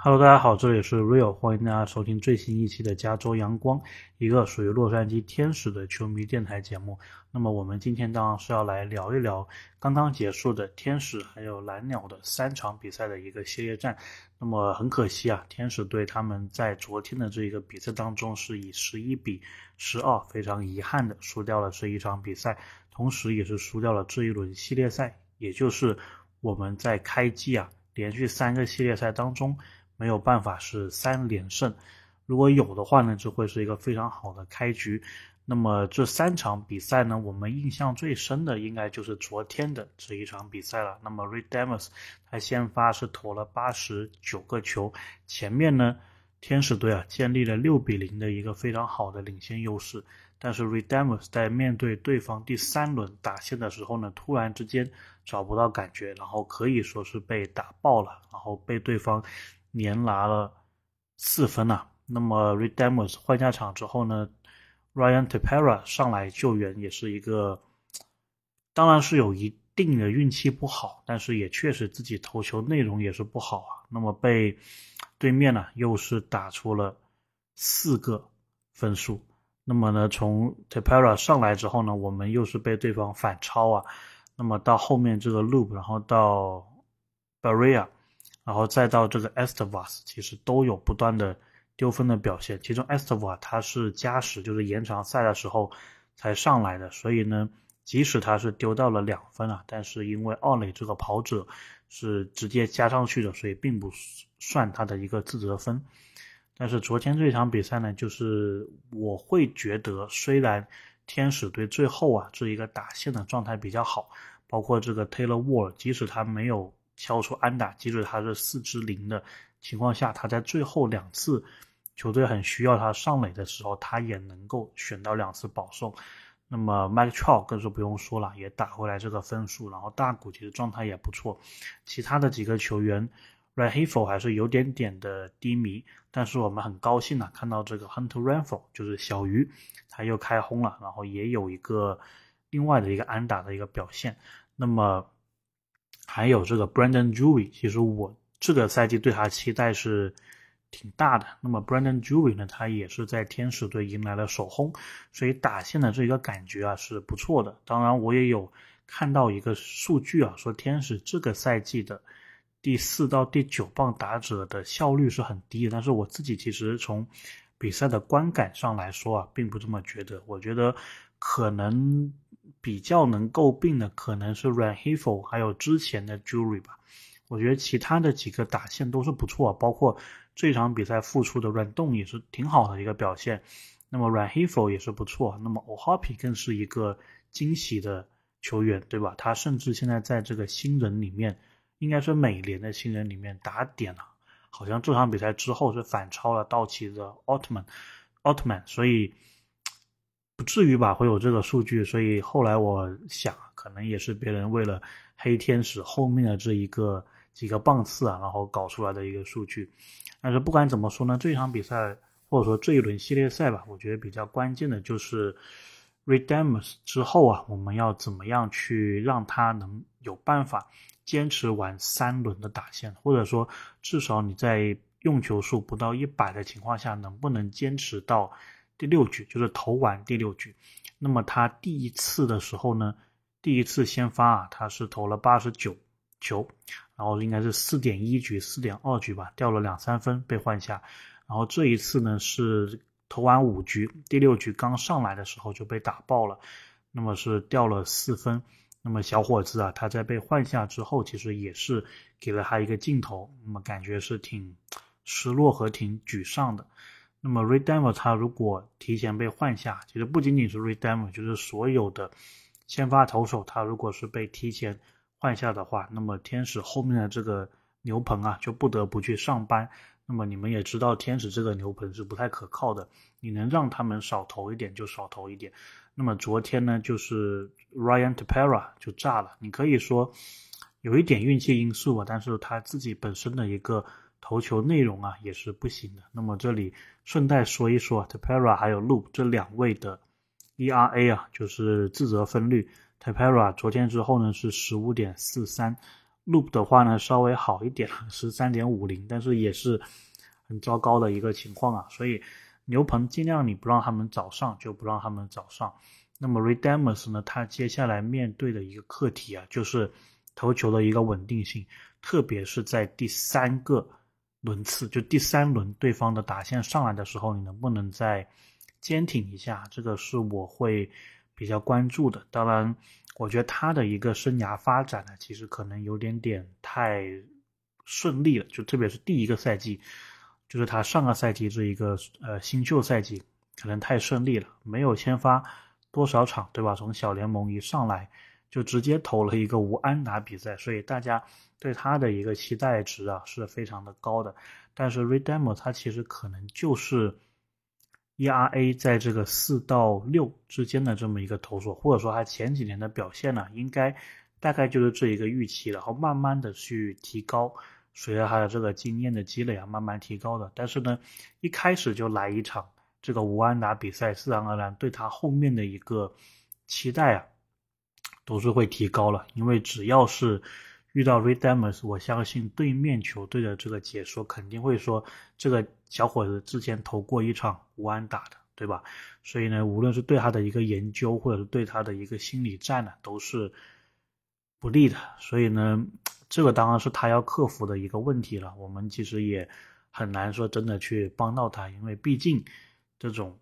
Hello，大家好，这里是 Real，欢迎大家收听最新一期的加州阳光，一个属于洛杉矶天使的球迷电台节目。那么我们今天当然是要来聊一聊刚刚结束的天使还有蓝鸟的三场比赛的一个系列战。那么很可惜啊，天使队他们在昨天的这一个比赛当中是以十一比十二非常遗憾的输掉了这一场比赛，同时也是输掉了这一轮系列赛，也就是我们在开季啊连续三个系列赛当中。没有办法是三连胜，如果有的话呢，就会是一个非常好的开局。那么这三场比赛呢，我们印象最深的应该就是昨天的这一场比赛了。那么 r e d e m e s 他先发是投了八十九个球，前面呢天使队啊建立了六比零的一个非常好的领先优势。但是 r e d e m e s 在面对对方第三轮打线的时候呢，突然之间找不到感觉，然后可以说是被打爆了，然后被对方。连拿了四分呐。那么 r e d e m e s 换下场之后呢，Ryan Tapera 上来救援也是一个，当然是有一定的运气不好，但是也确实自己投球内容也是不好啊。那么被对面呢又是打出了四个分数。那么呢，从 Tapera 上来之后呢，我们又是被对方反超啊。那么到后面这个 Loop，然后到 Barria。然后再到这个 Estevas，其实都有不断的丢分的表现。其中 Estevas 他是加时，就是延长赛的时候才上来的，所以呢，即使他是丢到了两分啊，但是因为奥磊这个跑者是直接加上去的，所以并不算他的一个自责分。但是昨天这场比赛呢，就是我会觉得，虽然天使队最后啊这一个打线的状态比较好，包括这个 Taylor Ward，即使他没有。敲出安打，即使他是四支零的情况下，他在最后两次球队很需要他上垒的时候，他也能够选到两次保送。那么 Mike Trout 更是不用说了，也打回来这个分数。然后大谷其实状态也不错，其他的几个球员 r a h i f o 还是有点点的低迷。但是我们很高兴啊，看到这个 Hunter Renfro 就是小鱼，他又开轰了，然后也有一个另外的一个安打的一个表现。那么。还有这个 Brandon Jury，其实我这个赛季对他期待是挺大的。那么 Brandon Jury 呢，他也是在天使队迎来了首轰，所以打线的这个感觉啊是不错的。当然，我也有看到一个数据啊，说天使这个赛季的第四到第九棒打者的效率是很低的。但是我自己其实从比赛的观感上来说啊，并不这么觉得。我觉得可能。比较能诟病的可能是 Ran h e f o 还有之前的 Jury 吧。我觉得其他的几个打线都是不错，包括这场比赛复出的 Ran 动也是挺好的一个表现。那么 Ran h e f o 也是不错，那么 Ohapi 更是一个惊喜的球员，对吧？他甚至现在在这个新人里面，应该是美联的新人里面打点了，好像这场比赛之后是反超了道奇的奥特曼，奥特曼，所以。不至于吧，会有这个数据，所以后来我想，可能也是别人为了黑天使后面的这一个几个棒次啊，然后搞出来的一个数据。但是不管怎么说呢，这场比赛或者说这一轮系列赛吧，我觉得比较关键的就是 Redemus 之后啊，我们要怎么样去让他能有办法坚持完三轮的打线，或者说至少你在用球数不到一百的情况下，能不能坚持到。第六局就是投完第六局，那么他第一次的时候呢，第一次先发啊，他是投了八十九球，然后应该是四点一局、四点二局吧，掉了两三分被换下。然后这一次呢是投完五局，第六局刚上来的时候就被打爆了，那么是掉了四分。那么小伙子啊，他在被换下之后，其实也是给了他一个镜头，那么感觉是挺失落和挺沮丧的。那么 Redeemer 他如果提前被换下，其实不仅仅是 Redeemer，就是所有的先发投手，他如果是被提前换下的话，那么天使后面的这个牛棚啊，就不得不去上班。那么你们也知道，天使这个牛棚是不太可靠的，你能让他们少投一点就少投一点。那么昨天呢，就是 Ryan Tepera 就炸了，你可以说有一点运气因素吧，但是他自己本身的一个。投球内容啊也是不行的。那么这里顺带说一说，Tapera 还有 Loop 这两位的 ERA 啊，就是自责分率。Tapera 昨天之后呢是十五点四三 Loop 的话呢，稍微好一点，十三点五零，但是也是很糟糕的一个情况啊。所以牛棚尽量你不让他们早上，就不让他们早上。那么 Redamus 呢，他接下来面对的一个课题啊，就是投球的一个稳定性，特别是在第三个轮次，就第三轮对方的打线上来的时候，你能不能再坚挺一下？这个是我会比较关注的。当然。我觉得他的一个生涯发展呢，其实可能有点点太顺利了，就特别是第一个赛季，就是他上个赛季这一个呃新秀赛季，可能太顺利了，没有先发多少场，对吧？从小联盟一上来就直接投了一个无安打比赛，所以大家对他的一个期待值啊是非常的高的。但是 Redemo 他其实可能就是。ERA 在这个四到六之间的这么一个投手，或者说他前几年的表现呢，应该大概就是这一个预期，然后慢慢的去提高，随着他的这个经验的积累啊，慢慢提高的。但是呢，一开始就来一场这个无安打比赛，自然而然对他后面的一个期待啊，都是会提高了，因为只要是。遇到 Redemers，我相信对面球队的这个解说肯定会说，这个小伙子之前投过一场无安打的，对吧？所以呢，无论是对他的一个研究，或者是对他的一个心理战呢，都是不利的。所以呢，这个当然是他要克服的一个问题了。我们其实也很难说真的去帮到他，因为毕竟这种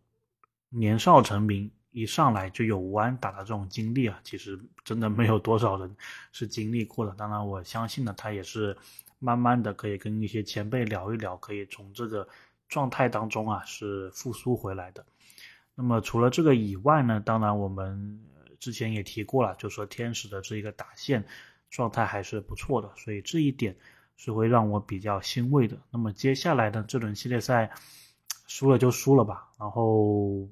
年少成名。一上来就有弯打的这种经历啊，其实真的没有多少人是经历过的。当然，我相信呢，他也是慢慢的可以跟一些前辈聊一聊，可以从这个状态当中啊是复苏回来的。那么除了这个以外呢，当然我们之前也提过了，就说天使的这一个打线状态还是不错的，所以这一点是会让我比较欣慰的。那么接下来呢，这轮系列赛输了就输了吧，然后。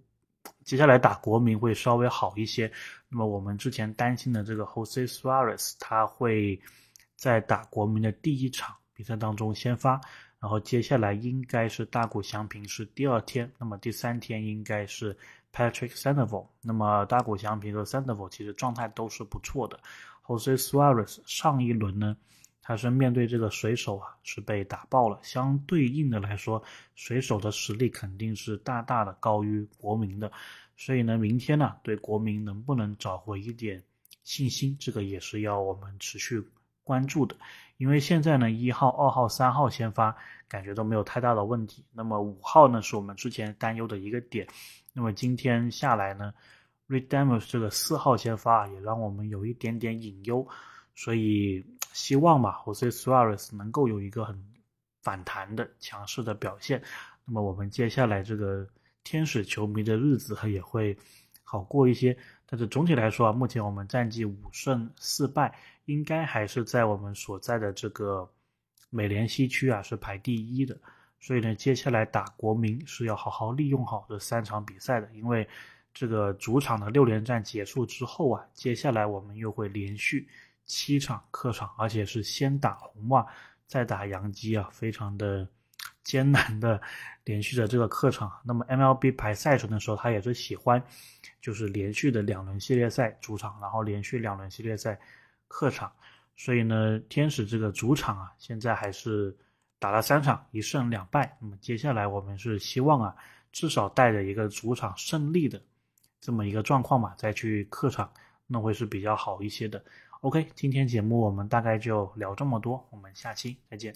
接下来打国民会稍微好一些。那么我们之前担心的这个 Jose Suarez，他会在打国民的第一场比赛当中先发，然后接下来应该是大谷翔平是第二天，那么第三天应该是 Patrick Sandoval。那么大谷翔平和 Sandoval 其实状态都是不错的。Jose Suarez 上一轮呢？他是面对这个水手啊，是被打爆了。相对应的来说，水手的实力肯定是大大的高于国民的。所以呢，明天呢，对国民能不能找回一点信心，这个也是要我们持续关注的。因为现在呢，一号、二号、三号先发感觉都没有太大的问题。那么五号呢，是我们之前担忧的一个点。那么今天下来呢，Redeemers 这个四号先发也让我们有一点点隐忧。所以。希望吧，Jose Suarez 能够有一个很反弹的强势的表现。那么我们接下来这个天使球迷的日子也会好过一些。但是总体来说啊，目前我们战绩五胜四败，应该还是在我们所在的这个美联西区啊是排第一的。所以呢，接下来打国民是要好好利用好这三场比赛的，因为这个主场的六连战结束之后啊，接下来我们又会连续。七场客场，而且是先打红袜，再打洋基啊，非常的艰难的连续的这个客场。那么 MLB 排赛程的时候，他也是喜欢，就是连续的两轮系列赛主场，然后连续两轮系列赛客场。所以呢，天使这个主场啊，现在还是打了三场，一胜两败。那么接下来我们是希望啊，至少带着一个主场胜利的这么一个状况嘛，再去客场，那会是比较好一些的。OK，今天节目我们大概就聊这么多，我们下期再见。